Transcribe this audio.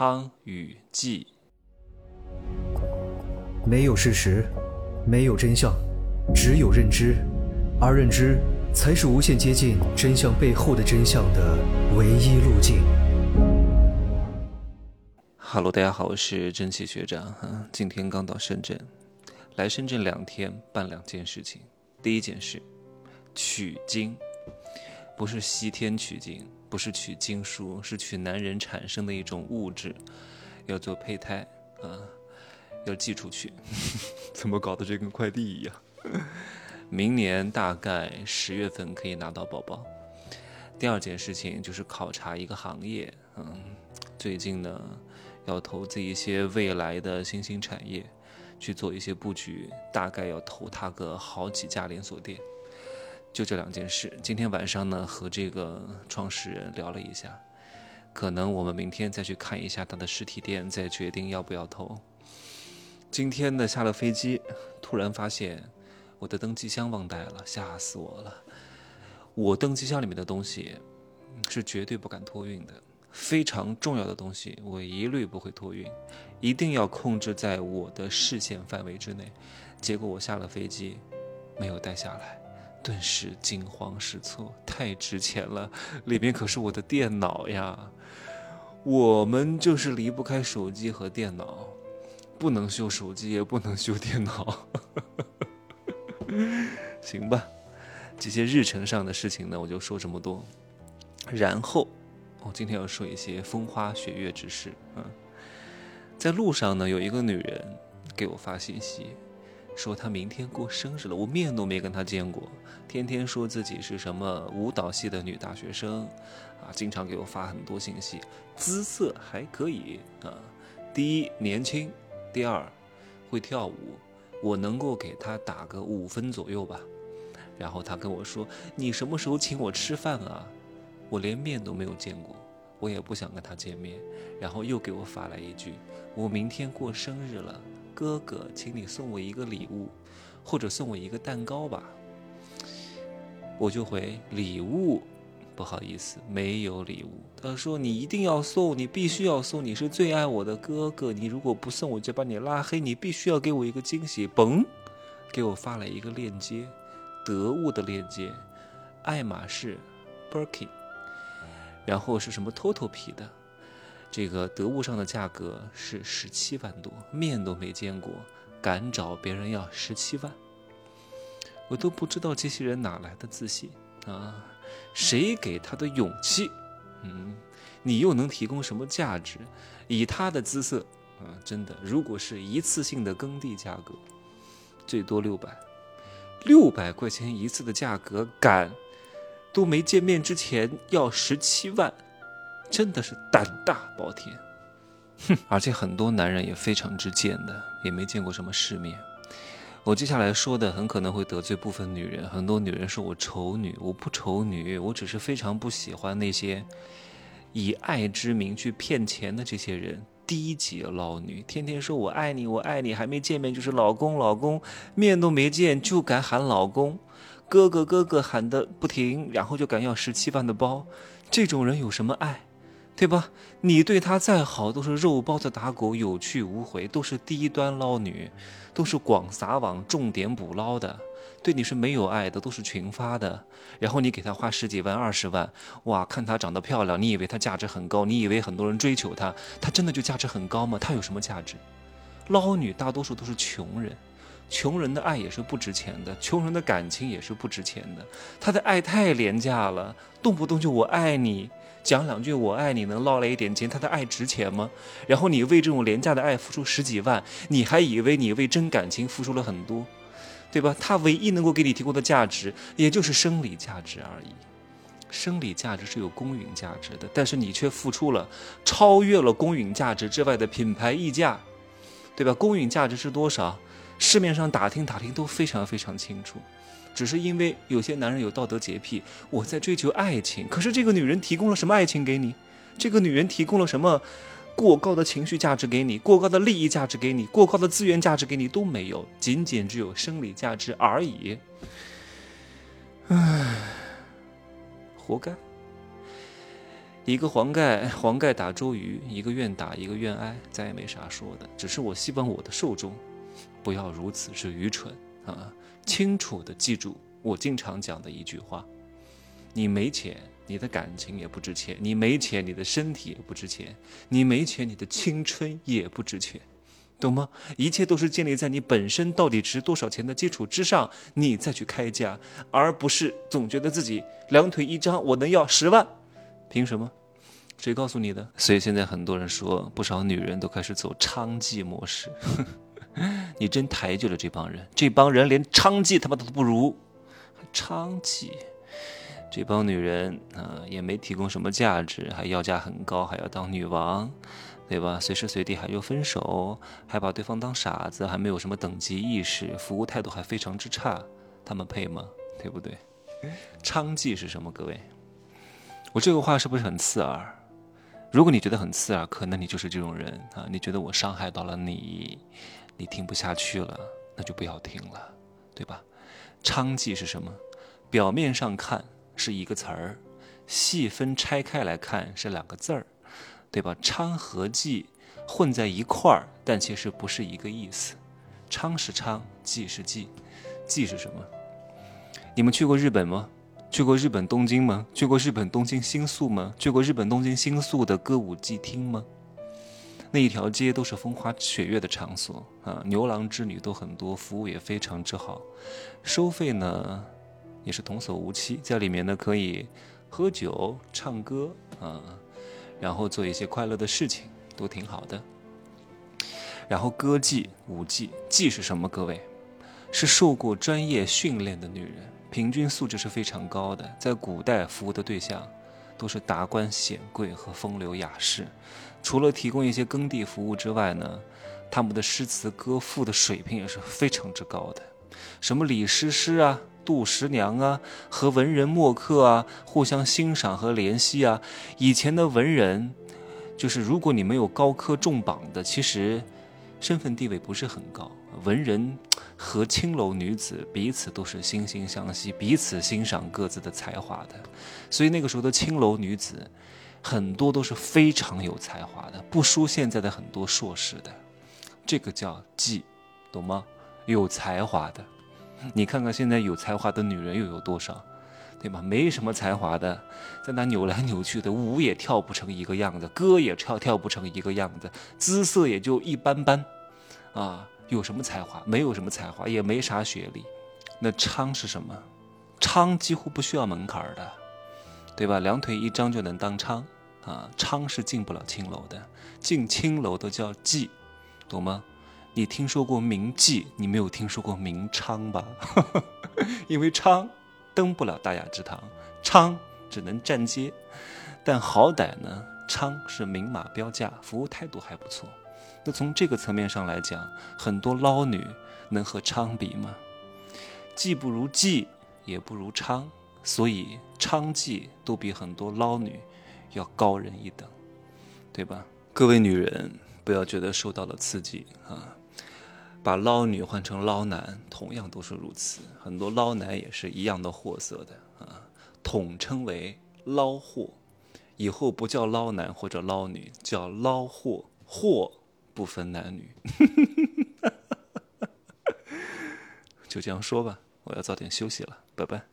汤与稷。没有事实，没有真相，只有认知，而认知才是无限接近真相背后的真相的唯一路径。Hello，大家好，我是蒸汽学长。今天刚到深圳，来深圳两天，办两件事情。第一件事，取经，不是西天取经，不是取经书，是取男人产生的一种物质，要做胚胎啊，要寄出去。怎么搞的这跟快递一样？明年大概十月份可以拿到宝宝。第二件事情就是考察一个行业，嗯，最近呢。要投资一些未来的新兴产业，去做一些布局，大概要投它个好几家连锁店。就这两件事。今天晚上呢，和这个创始人聊了一下，可能我们明天再去看一下他的实体店，再决定要不要投。今天呢，下了飞机，突然发现我的登机箱忘带了，吓死我了。我登机箱里面的东西是绝对不敢托运的。非常重要的东西，我一律不会托运，一定要控制在我的视线范围之内。结果我下了飞机，没有带下来，顿时惊慌失措，太值钱了，里面可是我的电脑呀！我们就是离不开手机和电脑，不能修手机，也不能修电脑。行吧，这些日程上的事情呢，我就说这么多，然后。我今天要说一些风花雪月之事。嗯，在路上呢，有一个女人给我发信息，说她明天过生日了。我面都没跟她见过，天天说自己是什么舞蹈系的女大学生，啊，经常给我发很多信息，姿色还可以啊。第一年轻，第二会跳舞，我能够给她打个五分左右吧。然后她跟我说：“你什么时候请我吃饭啊？”我连面都没有见过，我也不想跟他见面，然后又给我发来一句：“我明天过生日了，哥哥，请你送我一个礼物，或者送我一个蛋糕吧。”我就回礼物，不好意思，没有礼物。他说：“你一定要送，你必须要送，你是最爱我的哥哥，你如果不送，我就把你拉黑。你必须要给我一个惊喜。”嘣，给我发了一个链接，得物的链接，爱马仕，Birkin。然后是什么 TOTO 皮的，这个得物上的价格是十七万多，面都没见过，敢找别人要十七万，我都不知道这些人哪来的自信啊？谁给他的勇气？嗯，你又能提供什么价值？以他的姿色啊，真的，如果是一次性的耕地价格，最多六百，六百块钱一次的价格，敢？都没见面之前要十七万，真的是胆大包天，哼！而且很多男人也非常之贱的，也没见过什么世面。我接下来说的很可能会得罪部分女人，很多女人说我丑女，我不丑女，我只是非常不喜欢那些以爱之名去骗钱的这些人，低级捞女，天天说我爱你，我爱你，还没见面就是老公，老公，面都没见就敢喊老公。哥哥哥哥喊的不停，然后就敢要十七万的包，这种人有什么爱，对吧？你对他再好，都是肉包子打狗，有去无回，都是低端捞女，都是广撒网重点捕捞的，对你是没有爱的，都是群发的。然后你给他花十几万、二十万，哇，看她长得漂亮，你以为她价值很高？你以为很多人追求她，她真的就价值很高吗？她有什么价值？捞女大多数都是穷人。穷人的爱也是不值钱的，穷人的感情也是不值钱的。他的爱太廉价了，动不动就我爱你，讲两句我爱你，能捞来一点钱，他的爱值钱吗？然后你为这种廉价的爱付出十几万，你还以为你为真感情付出了很多，对吧？他唯一能够给你提供的价值，也就是生理价值而已。生理价值是有公允价值的，但是你却付出了超越了公允价值之外的品牌溢价，对吧？公允价值是多少？市面上打听打听都非常非常清楚，只是因为有些男人有道德洁癖，我在追求爱情。可是这个女人提供了什么爱情给你？这个女人提供了什么过高的情绪价值给你？过高的利益价值给你？过高的资源价值给你都没有，仅仅只有生理价值而已。唉，活该。一个黄盖黄盖打周瑜，一个愿打，一个愿挨，再也没啥说的。只是我希望我的受众不要如此之愚蠢啊！清楚的记住我经常讲的一句话：你没钱，你的感情也不值钱；你没钱，你的身体也不值钱；你没钱，你的青春也不值钱。懂吗？一切都是建立在你本身到底值多少钱的基础之上，你再去开价，而不是总觉得自己两腿一张，我能要十万，凭什么？谁告诉你的？所以现在很多人说，不少女人都开始走娼妓模式。你真抬举了这帮人，这帮人连娼妓他妈都不如，娼妓，这帮女人啊，也没提供什么价值，还要价很高，还要当女王。对吧？随时随地还要分手，还把对方当傻子，还没有什么等级意识，服务态度还非常之差，他们配吗？对不对？娼妓是什么？各位，我这个话是不是很刺耳？如果你觉得很刺耳，可能你就是这种人啊！你觉得我伤害到了你，你听不下去了，那就不要听了，对吧？娼妓是什么？表面上看是一个词儿，细分拆开来看是两个字儿。对吧？娼和妓混在一块儿，但其实不是一个意思。娼是娼，妓是妓。妓是什么？你们去过日本吗？去过日本东京吗？去过日本东京新宿吗？去过日本东京新宿的歌舞伎厅吗？那一条街都是风花雪月的场所啊，牛郎织女都很多，服务也非常之好，收费呢也是童叟无欺，在里面呢可以喝酒、唱歌啊。然后做一些快乐的事情，都挺好的。然后歌妓、舞妓，妓是什么？各位，是受过专业训练的女人，平均素质是非常高的。在古代服务的对象，都是达官显贵和风流雅士。除了提供一些耕地服务之外呢，他们的诗词歌赋的水平也是非常之高的。什么李师师啊？杜十娘啊，和文人墨客啊互相欣赏和怜惜啊。以前的文人，就是如果你没有高科重榜的，其实身份地位不是很高。文人和青楼女子彼此都是惺惺相惜，彼此欣赏各自的才华的。所以那个时候的青楼女子，很多都是非常有才华的，不输现在的很多硕士的。这个叫妓，懂吗？有才华的。你看看现在有才华的女人又有多少，对吧？没什么才华的，在那扭来扭去的，舞也跳不成一个样子，歌也跳跳不成一个样子，姿色也就一般般，啊，有什么才华？没有什么才华，也没啥学历。那娼是什么？娼几乎不需要门槛的，对吧？两腿一张就能当娼啊！娼是进不了青楼的，进青楼的叫妓，懂吗？你听说过名妓，你没有听说过名娼吧？因为娼登不了大雅之堂，娼只能站街。但好歹呢，娼是明码标价，服务态度还不错。那从这个层面上来讲，很多捞女能和娼比吗？既不如妓，也不如娼，所以娼妓都比很多捞女要高人一等，对吧？各位女人，不要觉得受到了刺激啊！把捞女换成捞男，同样都是如此。很多捞男也是一样的货色的啊，统称为捞货。以后不叫捞男或者捞女，叫捞货，货不分男女。就这样说吧，我要早点休息了，拜拜。